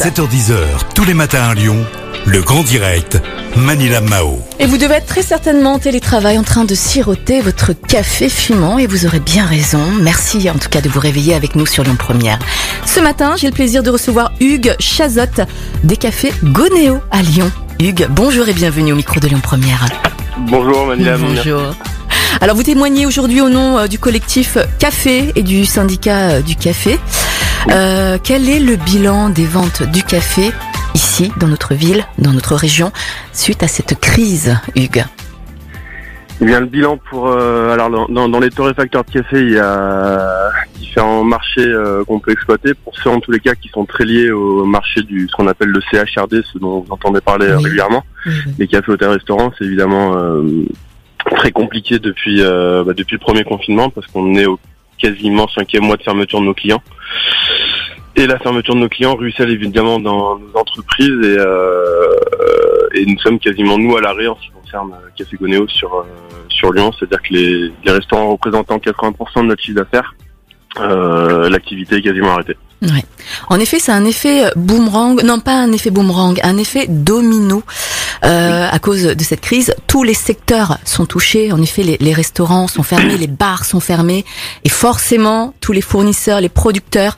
7h10h, tous les matins à Lyon, le grand direct, Manila Mao. Et vous devez être très certainement en télétravail en train de siroter votre café fumant et vous aurez bien raison. Merci en tout cas de vous réveiller avec nous sur Lyon Première. Ce matin, j'ai le plaisir de recevoir Hugues Chazotte des cafés Gonéo à Lyon. Hugues, bonjour et bienvenue au micro de Lyon Première. Bonjour Manila. Bonjour. Alors vous témoignez aujourd'hui au nom euh, du collectif Café et du syndicat euh, du café. Euh, quel est le bilan des ventes du café ici, dans notre ville, dans notre région, suite à cette crise, Hugues? Eh bien, le bilan pour euh, alors dans- les torréfacteurs de café, il y a différents marchés euh, qu'on peut exploiter. Pour ceux en tous les cas qui sont très liés au marché du ce qu'on appelle le CHRD, ce dont vous entendez parler Oui. régulièrement, les cafés, hôtels, restaurants, c'est évidemment euh, très compliqué depuis bah, depuis le premier confinement parce qu'on est au quasiment cinquième mois de fermeture de nos clients. Et la fermeture de nos clients ruisselle évidemment dans nos entreprises et, euh, nous sommes quasiment nous à l'arrêt en ce qui concerne euh, Café Gonéo sur euh, sur Lyon, c'est-à-dire que les, restaurants représentant 80% de notre chiffre d'affaires, l'activité est quasiment arrêtée. Ouais. En effet, c'est un effet boomerang, non pas un effet boomerang, un effet domino. Euh, à cause de cette crise, tous les secteurs sont touchés. En effet, les, les restaurants sont fermés, les bars sont fermés, et forcément, tous les fournisseurs, les producteurs,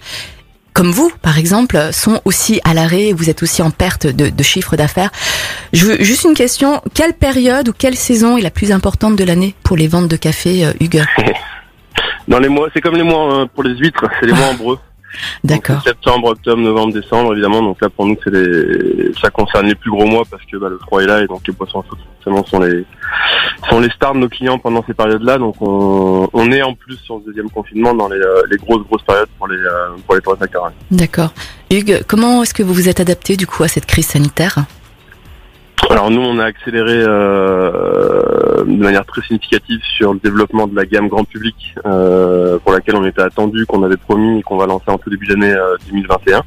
comme vous, par exemple, sont aussi à l'arrêt. Vous êtes aussi en perte de, de chiffre d'affaires. Je veux juste une question quelle période ou quelle saison est la plus importante de l'année pour les ventes de café, euh, Hugues? Dans les mois, c'est comme les mois euh, pour les huîtres, c'est les mois ombreux. D'accord. Septembre, octobre, novembre, décembre, évidemment. Donc là, pour nous, c'est les, ça concerne les plus gros mois parce que bah, le froid est là et donc les boissons chaudes forcément sont les, sont les stars de nos clients pendant ces périodes-là. Donc on, on est en plus sur le deuxième confinement dans les, euh, les grosses grosses périodes pour les, euh, pour les torréfacteurs. D'accord. Hugues, comment est-ce que vous vous êtes adapté du coup à cette crise sanitaire? Alors nous, on a accéléré euh, de manière très significative sur le développement de la gamme grand public, euh, pour laquelle on était attendu, qu'on avait promis et qu'on va lancer en tout début d'année euh, 2021. Ouais.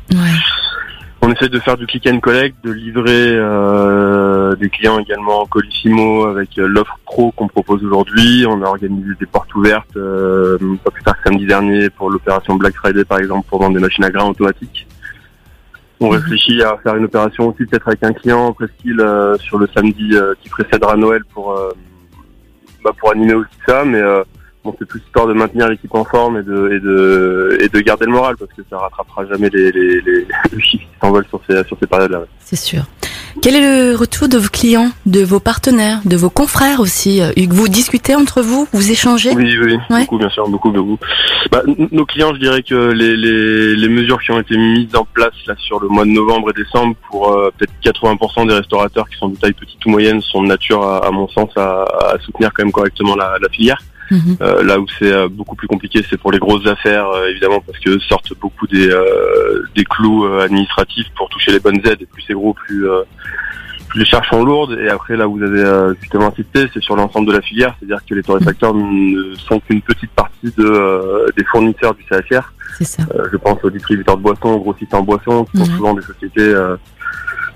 On essaie de faire du click and collect, de livrer euh, des clients également en Colissimo avec euh, l'offre pro qu'on propose aujourd'hui. On a organisé des portes ouvertes, euh, pas plus tard que samedi dernier pour l'opération Black Friday par exemple pour vendre des machines à grains automatiques. On Mhm. réfléchit à faire une opération aussi peut-être avec un client presqu'île euh, sur le samedi euh, qui précédera Noël pour euh, bah, pour animer aussi ça, mais euh, bon c'est plus histoire de maintenir l'équipe en forme et de et de et de garder le moral parce que ça rattrapera jamais les les, les, les qui s'envolent sur ces sur ces périodes-là. C'est sûr. Quel est le retour de vos clients, de vos partenaires, de vos confrères aussi euh, Hugues, vous discutez entre vous, vous échangez? Oui, oui, Ouais. beaucoup, bien sûr, beaucoup, beaucoup. Bah, nos clients, je dirais que les, les, les mesures qui ont été mises en place là sur le mois de novembre et décembre pour euh, peut-être 80% des restaurateurs qui sont de taille petite ou moyenne sont de nature, à, à mon sens, à, à soutenir quand même correctement la, la filière. Mhm. Euh, là où c'est euh, beaucoup plus compliqué, c'est pour les grosses affaires, euh, évidemment, parce que sortent beaucoup des, euh, des clous euh, administratifs pour toucher les bonnes aides. Et plus c'est gros, plus, euh, plus les charges sont lourdes. Et après, là où vous avez euh, justement insisté, c'est sur l'ensemble de la filière, c'est-à-dire que les torréfacteurs ne sont qu'une petite partie de, euh, des fournisseurs du CHR. C'est ça. Euh, je pense aux distributeurs de boissons, aux grossistes en boissons, qui sont Mhm. souvent des sociétés euh,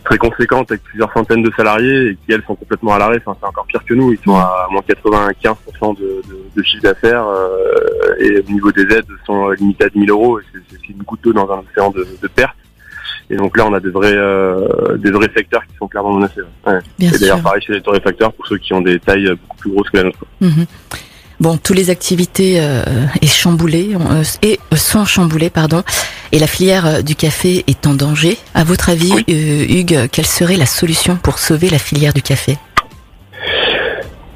très conséquentes avec plusieurs centaines de salariés et qui elles sont complètement à l'arrêt. Enfin, c'est encore pire que nous. Ils sont à moins 95% de, de, de chiffre d'affaires euh, et au niveau des aides sont limités à 10 000 euros. Et c'est- une goutte d'eau dans un océan de, de pertes. Et donc là, on a des vrais, euh, des vrais secteurs qui sont clairement menacés. Ouais. Et d'ailleurs, pareil chez les torréfacteurs pour ceux qui ont des tailles beaucoup plus grosses que la nôtre. Mhm. Bon, toutes les activités euh, est chamboulées, euh, et euh, sont chamboulées, pardon, et la filière euh, du café est en danger. À votre avis, Oui. euh, Hugues, quelle serait la solution pour sauver la filière du café?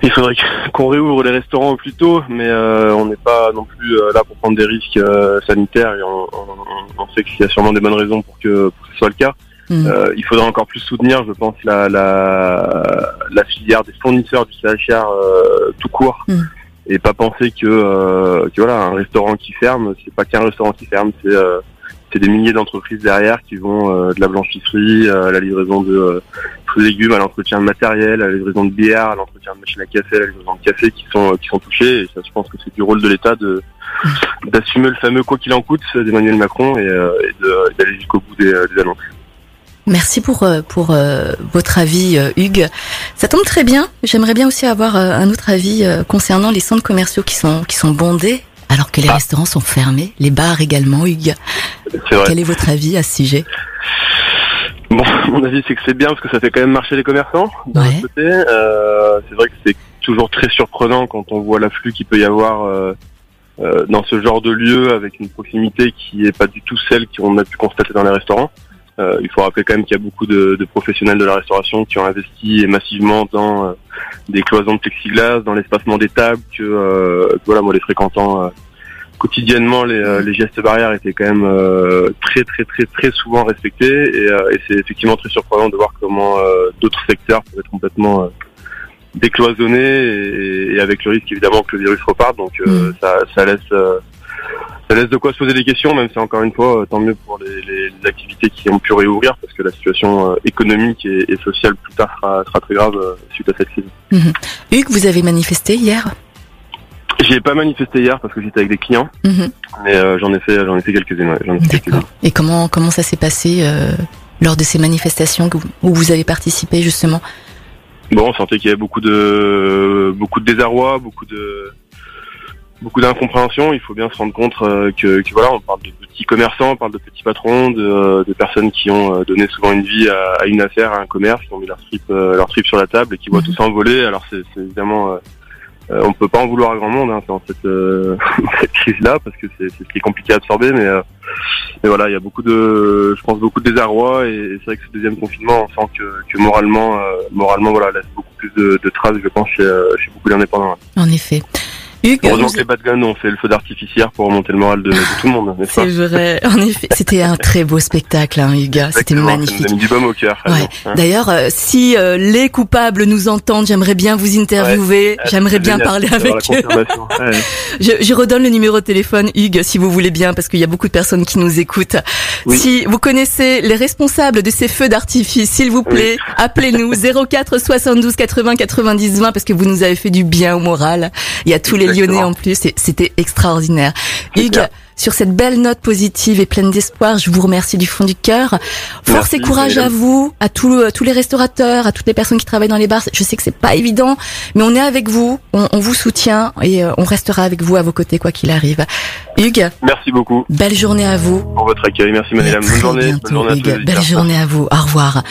Il faudrait qu'on réouvre les restaurants au plus tôt, mais euh, on n'est pas non plus euh, là pour prendre des risques euh, sanitaires et on, on- on sait qu'il y a sûrement des bonnes raisons pour que, pour que ce soit le cas. Euh, il faudrait encore plus soutenir, je pense, la, la, la filière des fournisseurs du CHR euh, tout court. Mhm. Et pas penser que, euh, que voilà, un restaurant qui ferme, c'est pas qu'un restaurant qui ferme, c'est euh, c'est des milliers d'entreprises derrière qui vont euh, de la blanchisserie à la livraison de euh, fruits et légumes, à l'entretien de matériel, à la livraison de bière, à l'entretien de machines à café, à la livraison de café qui sont qui sont touchés. Et ça, je pense que c'est du rôle de l'État de d'assumer le fameux quoi qu'il en coûte d'Emmanuel Macron et, euh, et d'aller jusqu'au bout des, des annonces. Merci pour euh, pour euh, votre avis, euh, Hugues. Ça tombe très bien. J'aimerais bien aussi avoir euh, un autre avis euh, concernant les centres commerciaux qui sont qui sont bondés alors que les Ah. restaurants sont fermés, les bars également, Hugues. Vrai. Quel est votre avis à ce sujet? Mon avis, c'est que c'est bien parce que ça fait quand même marcher les commerçants. Ouais. euh, c'est vrai que c'est toujours très surprenant quand on voit l'afflux qu'il peut y avoir euh, euh, dans ce genre de lieu avec une proximité qui est pas du tout celle qu'on a pu constater dans les restaurants. Euh, il faut rappeler quand même qu'il y a beaucoup de, de professionnels de la restauration qui ont investi massivement dans euh, des cloisons de plexiglas, dans l'espacement des tables, que, euh, que voilà, moi les fréquentant euh, quotidiennement, les, euh, les gestes barrières étaient quand même euh, très très très très souvent respectés et, euh, et c'est effectivement très surprenant de voir comment euh, d'autres secteurs peuvent être complètement euh, décloisonnés et, et avec le risque évidemment que le virus reparte. Donc euh, Mm. ça, ça laisse euh, ça laisse de quoi se poser des questions, même si encore une fois, euh, tant mieux pour les, les- les activités qui ont pu réouvrir, parce que la situation euh, économique et, et sociale plus tard sera, sera très grave euh, suite à cette crise. Hugues, vous avez manifesté hier? J'y ai pas manifesté hier parce que j'étais avec des clients, Mhm. mais euh, j'en ai fait j'en ai fait quelques-unes. ouais. D'accord. Et comment comment ça s'est passé euh, lors de ces manifestations où vous avez participé justement? Bon, on sentait qu'il y avait beaucoup de beaucoup de désarroi, beaucoup de beaucoup d'incompréhension. Il faut bien se rendre compte euh, que, que voilà, on parle de petits commerçants, on parle de petits patrons, de, de personnes qui ont euh, donné souvent une vie à, à une affaire, à un commerce, qui ont mis leur trip euh, leur trip sur la table et qui voient Mhm. tout s'envoler. Alors c'est évidemment euh, euh, on peut pas en vouloir à grand monde hein, dans cette, euh, cette crise-là parce que c'est ce qui est compliqué à absorber, mais, euh, mais voilà, il y a beaucoup de, je pense beaucoup de désarroi et, et c'est vrai que ce deuxième confinement, on sent que, que moralement, euh, moralement, voilà, laisse beaucoup plus de, de traces, je pense, chez, euh, chez beaucoup d'indépendants. En effet. Hugues, Heureusement que les ont fait le feu d'artificiaire pour remonter le moral de, de tout le monde, c'est vrai. En effet, c'était un très beau spectacle, hein, Hugues. C'était Exactement, Ça magnifique. nous a mis du baume au cœur. Ouais. Hein. D'ailleurs, euh, si euh, les coupables nous entendent, j'aimerais bien vous interviewer, j'aimerais bien génial parler avec eux. Ouais. Je, je redonne le numéro de téléphone, Hugues, si vous voulez bien, parce qu'il y a beaucoup de personnes qui nous écoutent. Oui. Si vous connaissez les responsables de ces feux d'artifice, s'il vous plaît, appelez-nous 04 72 80 90 20, parce que vous nous avez fait du bien au moral. Il y a tous les. Lyonnais en plus, c'était extraordinaire. Super. Hugues, sur cette belle note positive et pleine d'espoir, je vous remercie du fond du cœur. Force Merci, et courage à vous, à tous, à tous les restaurateurs, à toutes les personnes qui travaillent dans les bars. Je sais que c'est pas évident, mais on est avec vous, on, on vous soutient et euh, on restera avec vous à vos côtés quoi qu'il arrive. Hugues, Merci beaucoup belle journée à vous. pour votre accueil. Merci très Bonne journée. bientôt, Bonne journée à tous Belle journée à vous. Au revoir.